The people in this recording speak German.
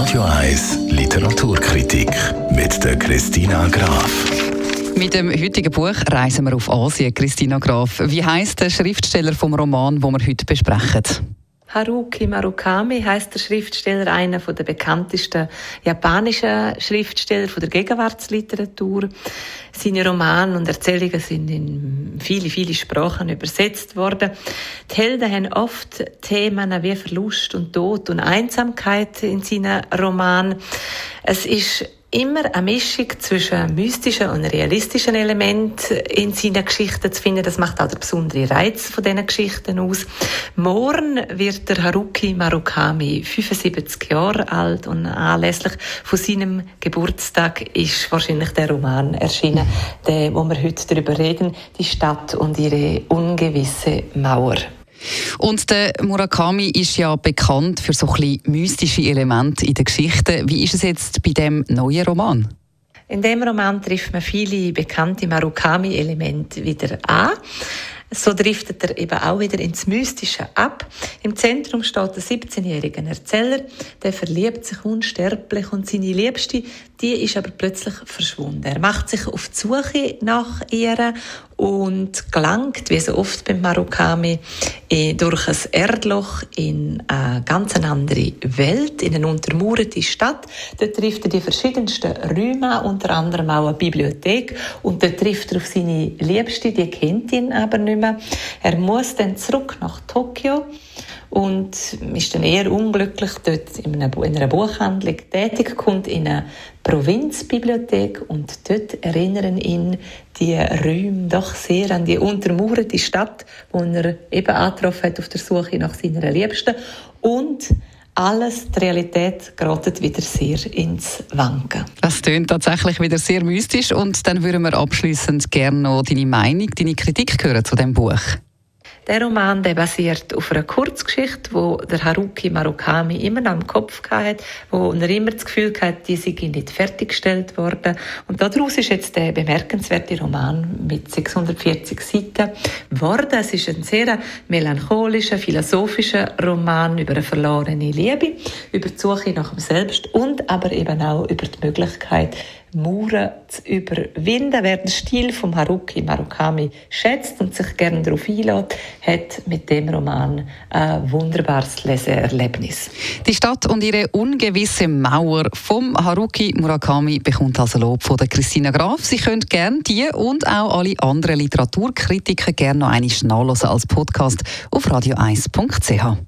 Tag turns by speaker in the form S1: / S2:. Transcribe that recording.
S1: Radio 1 Literaturkritik mit der Christina Graf.
S2: Mit dem heutigen Buch reisen wir auf Asien. Christina Graf, wie heißt der Schriftsteller vom Roman, wo wir heute besprechen?
S3: Haruki Murakami heißt der Schriftsteller, einer der bekanntesten japanischen Schriftsteller der Gegenwartsliteratur. Seine Romane und Erzählungen sind in viele, viele Sprachen übersetzt worden. Die Helden haben oft Themen wie Verlust und Tod und Einsamkeit in seinen Romanen. Es ist immer eine Mischung zwischen mystischen und realistischen Elementen in seinen Geschichten zu finden. Das macht auch der besondere Reiz von diesen Geschichten aus. Morgen wird der Haruki Marukami 75 Jahre alt und anlässlich von seinem Geburtstag ist wahrscheinlich der Roman erschienen, der, wo wir heute darüber reden, die Stadt und ihre ungewisse Mauer.
S2: Und der Murakami ist ja bekannt für so ein bisschen mystische Elemente in der Geschichte. Wie ist es jetzt bei dem neuen Roman?
S3: In dem Roman trifft man viele bekannte Murakami-Elemente wieder an. So driftet er eben auch wieder ins Mystische ab. Im Zentrum steht ein 17-jähriger Erzähler, der verliebt sich unsterblich und seine Liebste, die ist aber plötzlich verschwunden. Er macht sich auf die Suche nach ihr und gelangt, wie so oft beim Marukami, eh, durch ein Erdloch in eine ganz andere Welt, in eine untermauerte Stadt. Dort trifft er die verschiedensten Räume, unter anderem auch eine Bibliothek. Und dort trifft er auf seine Liebste, die kennt ihn aber nicht mehr. Er muss dann zurück nach Tokio und ist dann eher unglücklich dort in einer, in einer Buchhandlung tätig, kommt in eine Provinzbibliothek und dort erinnern ihn die Räume doch sehr an die untermauerte Stadt, wo er eben angetroffen hat auf der Suche nach seiner Liebsten. Und alles, die Realität gerottet wieder sehr ins Wanken.
S2: Das klingt tatsächlich wieder sehr mystisch und dann würden wir abschließend gerne noch deine Meinung, deine Kritik hören zu dem Buch.
S3: Der Roman der basiert auf einer Kurzgeschichte, wo der Haruki Marukami immer noch im Kopf hatte, wo er immer das Gefühl hatte, die sei nicht fertiggestellt worden. Und daraus ist jetzt der bemerkenswerte Roman mit 640 Seiten geworden. Es ist ein sehr melancholischer, philosophischer Roman über eine verlorene Liebe, über die Suche nach dem Selbst und aber eben auch über die Möglichkeit, Mauern zu überwinden. Wer den Stil von Haruki Marukami schätzt und sich gerne darauf einlädt, hat mit dem Roman ein wunderbares Leseerlebnis.
S2: Die Stadt und ihre ungewisse Mauer vom Haruki Murakami bekommt also Lob von der Christina Graf. Sie können gerne die und auch alle anderen Literaturkritiker gerne noch einmal als Podcast auf radio1.ch.